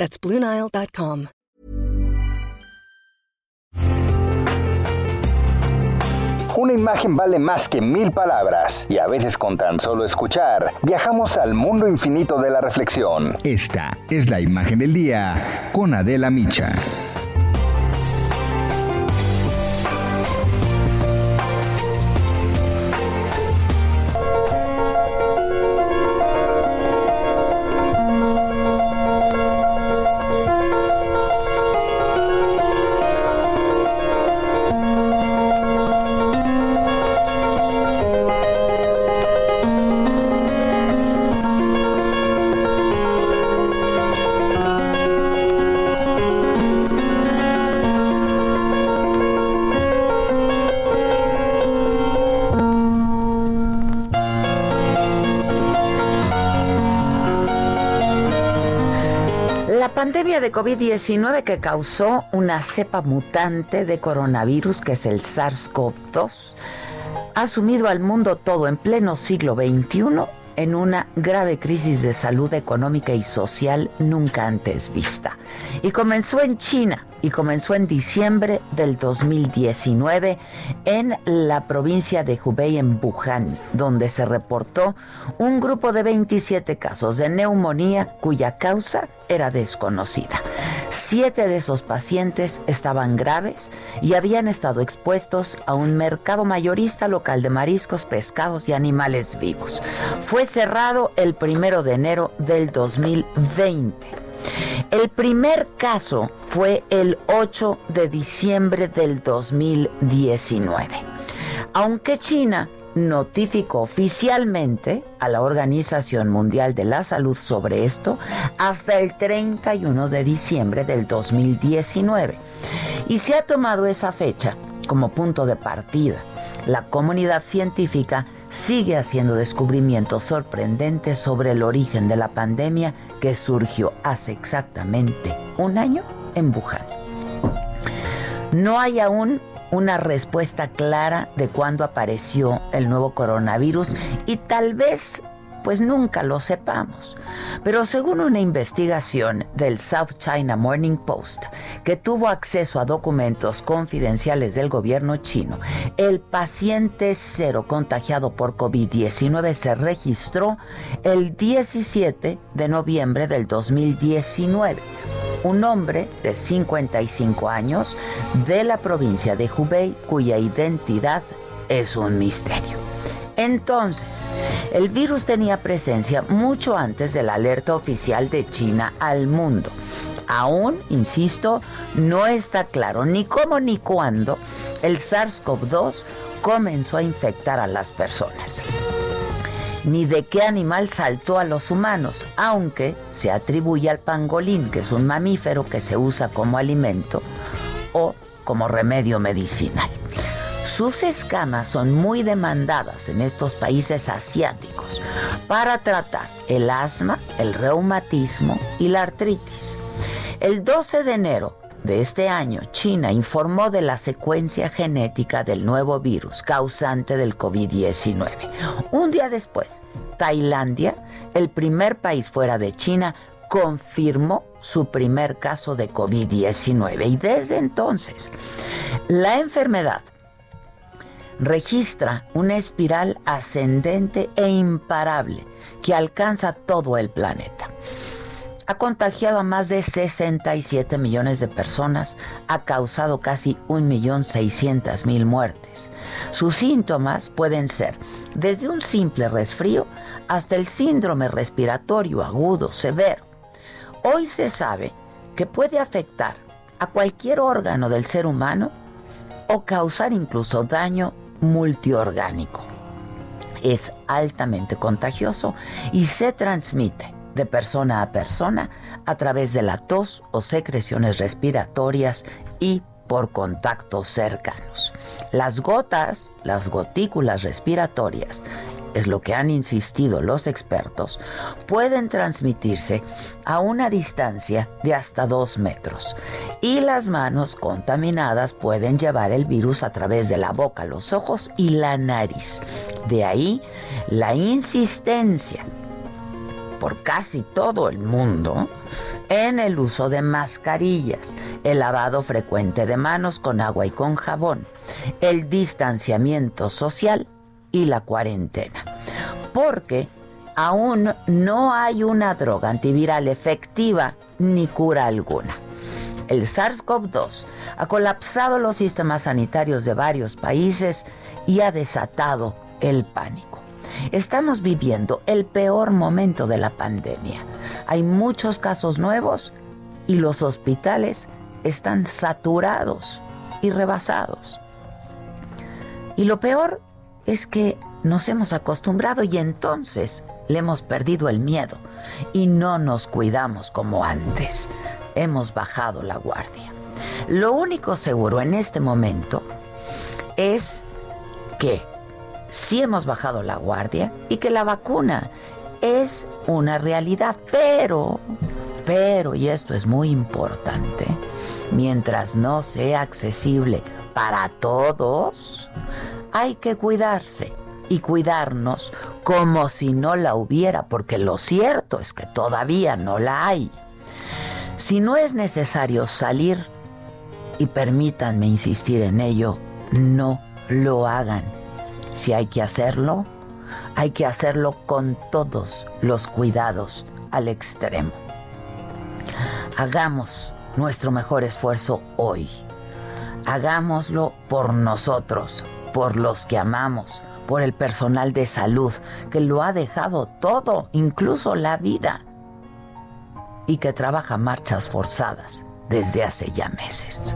That's BlueNile.com. Una imagen vale más que mil palabras y a veces con tan solo escuchar viajamos al mundo infinito de la reflexión. Esta es la imagen del día con Adela Micha. Pandemia de COVID-19 que causó una cepa mutante de coronavirus, que es el SARS-CoV-2, ha sumido al mundo todo en pleno siglo XXI en una grave crisis de salud económica y social nunca antes vista. Y comenzó en China, y comenzó en diciembre del 2019 en la provincia de Hubei, en Wuhan, donde se reportó un grupo de 27 casos de neumonía cuya causa era desconocida. Siete de esos pacientes estaban graves y habían estado expuestos a un mercado mayorista local de mariscos, pescados y animales vivos. Fue cerrado el primero de enero del 2020. El primer caso fue el 8 de diciembre del 2019. Aunque China notificó oficialmente a la Organización Mundial de la Salud sobre esto hasta el 31 de diciembre del 2019. Y se ha tomado esa fecha como punto de partida. La comunidad científica sigue haciendo descubrimientos sorprendentes sobre el origen de la pandemia que surgió hace exactamente un año en Wuhan. No hay aún una respuesta clara de cuándo apareció el nuevo coronavirus y tal vez pues nunca lo sepamos. Pero según una investigación del South China Morning Post, que tuvo acceso a documentos confidenciales del gobierno chino, el paciente cero contagiado por COVID-19 se registró el 17 de noviembre del 2019 un hombre de 55 años de la provincia de Hubei cuya identidad es un misterio. Entonces, el virus tenía presencia mucho antes de la alerta oficial de China al mundo. Aún, insisto, no está claro ni cómo ni cuándo el SARS-CoV-2 comenzó a infectar a las personas ni de qué animal saltó a los humanos, aunque se atribuye al pangolín, que es un mamífero que se usa como alimento o como remedio medicinal. Sus escamas son muy demandadas en estos países asiáticos para tratar el asma, el reumatismo y la artritis. El 12 de enero de este año, China informó de la secuencia genética del nuevo virus causante del COVID-19. Un día después, Tailandia, el primer país fuera de China, confirmó su primer caso de COVID-19 y desde entonces la enfermedad registra una espiral ascendente e imparable que alcanza todo el planeta. Ha contagiado a más de 67 millones de personas, ha causado casi 1.600.000 muertes. Sus síntomas pueden ser desde un simple resfrío hasta el síndrome respiratorio agudo severo. Hoy se sabe que puede afectar a cualquier órgano del ser humano o causar incluso daño multiorgánico. Es altamente contagioso y se transmite de persona a persona a través de la tos o secreciones respiratorias y por contactos cercanos. Las gotas, las gotículas respiratorias, es lo que han insistido los expertos, pueden transmitirse a una distancia de hasta dos metros y las manos contaminadas pueden llevar el virus a través de la boca, los ojos y la nariz. De ahí la insistencia por casi todo el mundo en el uso de mascarillas, el lavado frecuente de manos con agua y con jabón, el distanciamiento social y la cuarentena. Porque aún no hay una droga antiviral efectiva ni cura alguna. El SARS-CoV-2 ha colapsado los sistemas sanitarios de varios países y ha desatado el pánico. Estamos viviendo el peor momento de la pandemia. Hay muchos casos nuevos y los hospitales están saturados y rebasados. Y lo peor es que nos hemos acostumbrado y entonces le hemos perdido el miedo y no nos cuidamos como antes. Hemos bajado la guardia. Lo único seguro en este momento es que sí hemos bajado la guardia y que la vacuna es una realidad, pero, pero, y esto es muy importante, mientras no sea accesible para todos, hay que cuidarse y cuidarnos como si no la hubiera, porque lo cierto es que todavía no la hay. Si no es necesario salir, y permítanme insistir en ello, no lo hagan si hay que hacerlo, hay que hacerlo con todos los cuidados al extremo. Hagamos nuestro mejor esfuerzo hoy. Hagámoslo por nosotros, por los que amamos, por el personal de salud que lo ha dejado todo, incluso la vida, y que trabaja marchas forzadas desde hace ya meses.